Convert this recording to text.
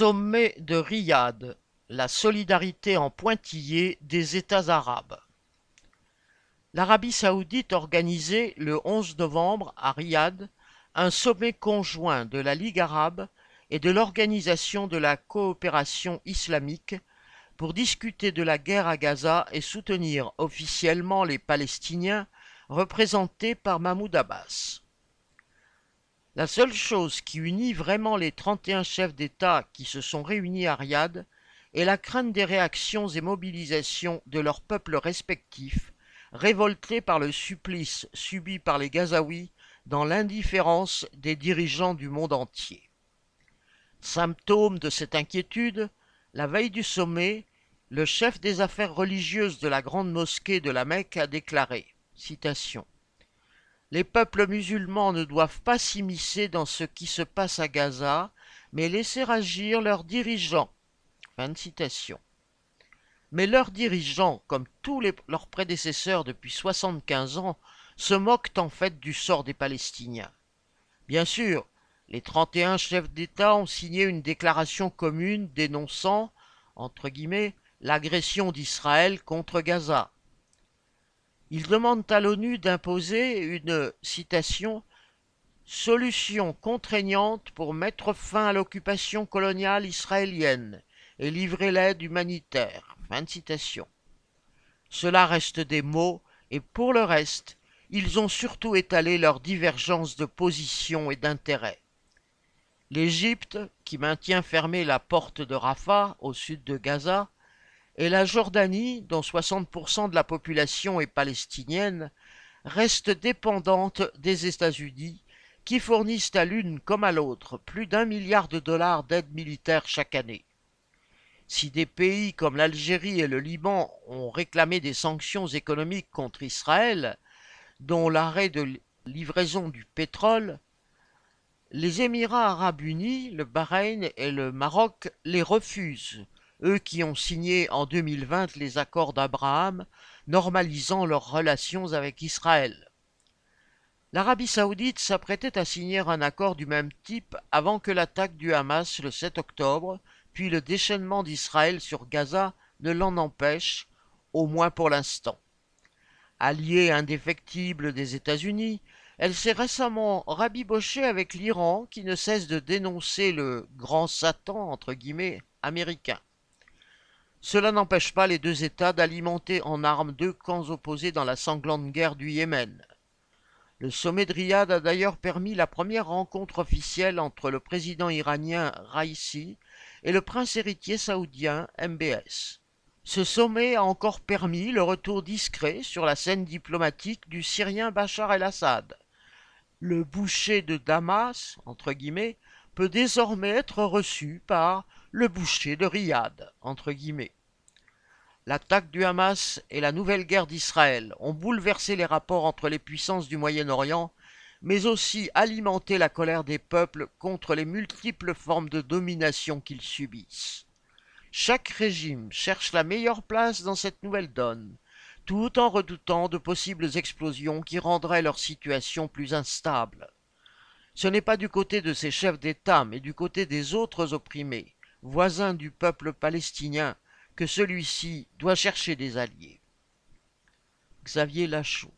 Sommet de Riyad, la solidarité en pointillé des États arabes. L'Arabie saoudite organisait le 11 novembre à Riyad un sommet conjoint de la Ligue arabe et de l'Organisation de la coopération islamique pour discuter de la guerre à Gaza et soutenir officiellement les Palestiniens représentés par Mahmoud Abbas. La seule chose qui unit vraiment les 31 chefs d'État qui se sont réunis à Riyad est la crainte des réactions et mobilisations de leurs peuples respectifs, révoltés par le supplice subi par les Gazaouis dans l'indifférence des dirigeants du monde entier. Symptôme de cette inquiétude, la veille du sommet, le chef des affaires religieuses de la grande mosquée de la Mecque a déclaré citation, Les peuples musulmans ne doivent pas s'immiscer dans ce qui se passe à Gaza, mais laisser agir leurs dirigeants. Mais leurs dirigeants, comme tous leurs prédécesseurs depuis 75 ans, se moquent en fait du sort des Palestiniens. Bien sûr, les 31 chefs d'État ont signé une déclaration commune dénonçant, entre guillemets, l'agression d'Israël contre Gaza. Ils demandent à l'ONU d'imposer une citation solution contraignante pour mettre fin à l'occupation coloniale israélienne et livrer l'aide humanitaire. Fin de. Cela reste des mots et pour le reste, ils ont surtout étalé leurs divergences de position et d'intérêt. L'Égypte, qui maintient fermée la porte de Rafah au sud de Gaza, et la Jordanie, dont 60% de la population est palestinienne, reste dépendante des États-Unis, qui fournissent à l'une comme à l'autre plus d'un milliard de dollars d'aide militaire chaque année. Si des pays comme l'Algérie et le Liban ont réclamé des sanctions économiques contre Israël, dont l'arrêt de livraison du pétrole, les Émirats arabes unis, le Bahreïn et le Maroc les refusent, eux qui ont signé en 2020 les accords d'Abraham normalisant leurs relations avec Israël. L'Arabie saoudite s'apprêtait à signer un accord du même type avant que l'attaque du Hamas le 7 octobre, puis le déchaînement d'Israël sur Gaza ne l'en empêche, au moins pour l'instant. Alliée indéfectible des États-Unis, elle s'est récemment rabibochée avec l'Iran qui ne cesse de dénoncer le grand Satan américain. Cela n'empêche pas les deux États d'alimenter en armes deux camps opposés dans la sanglante guerre du Yémen. Le sommet de Riyad a d'ailleurs permis la première rencontre officielle entre le président iranien Raisi et le prince héritier saoudien MBS. Ce sommet a encore permis le retour discret sur la scène diplomatique du Syrien Bachar el-Assad. Le boucher de Damas, entre guillemets, peut désormais être reçu par le boucher de Riyad, entre guillemets. L'attaque du Hamas et la nouvelle guerre d'Israël ont bouleversé les rapports entre les puissances du Moyen-Orient, mais aussi alimenté la colère des peuples contre les multiples formes de domination qu'ils subissent. Chaque régime cherche la meilleure place dans cette nouvelle donne, tout en redoutant de possibles explosions qui rendraient leur situation plus instable. Ce n'est pas du côté de ces chefs d'État, mais du côté des autres opprimés, voisin du peuple palestinien, que celui-ci doit chercher des alliés. Xavier Lachaud